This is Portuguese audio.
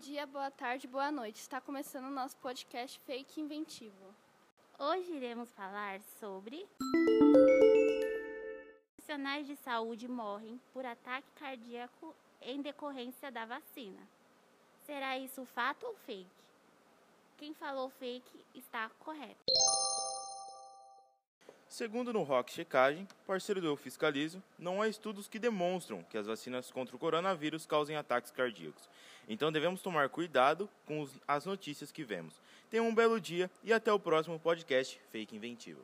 dia, boa tarde, boa noite. Está começando o nosso podcast Fake Inventivo. Hoje iremos falar sobre profissionais de saúde morrem por ataque cardíaco em decorrência da vacina. Será isso fato ou fake? Quem falou fake está correto. Segundo no Rock Checagem, parceiro do Eu Fiscalizo, não há estudos que demonstram que as vacinas contra o coronavírus causem ataques cardíacos. Então devemos tomar cuidado com as notícias que vemos. Tenham um belo dia e até o próximo podcast Fake Inventivo.